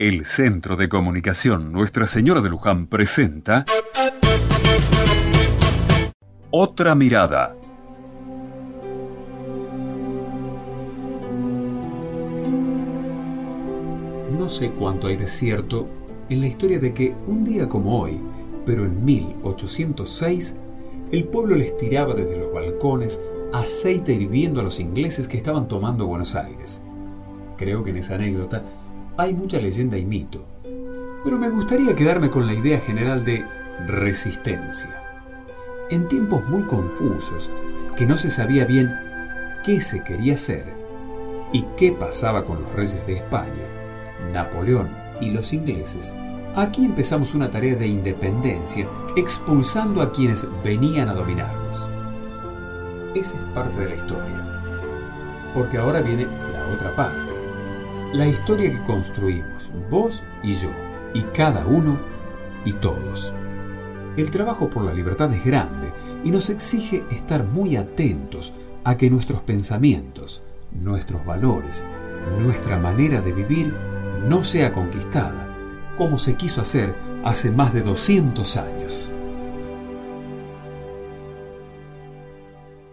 El Centro de Comunicación Nuestra Señora de Luján presenta Otra Mirada. No sé cuánto hay de cierto en la historia de que un día como hoy, pero en 1806, el pueblo les tiraba desde los balcones aceite hirviendo a los ingleses que estaban tomando Buenos Aires. Creo que en esa anécdota hay mucha leyenda y mito, pero me gustaría quedarme con la idea general de resistencia. En tiempos muy confusos, que no se sabía bien qué se quería hacer y qué pasaba con los reyes de España, Napoleón y los ingleses, aquí empezamos una tarea de independencia expulsando a quienes venían a dominarnos. Esa es parte de la historia, porque ahora viene la otra parte la historia que construimos, vos y yo, y cada uno y todos. El trabajo por la libertad es grande y nos exige estar muy atentos a que nuestros pensamientos, nuestros valores, nuestra manera de vivir no sea conquistada, como se quiso hacer hace más de 200 años.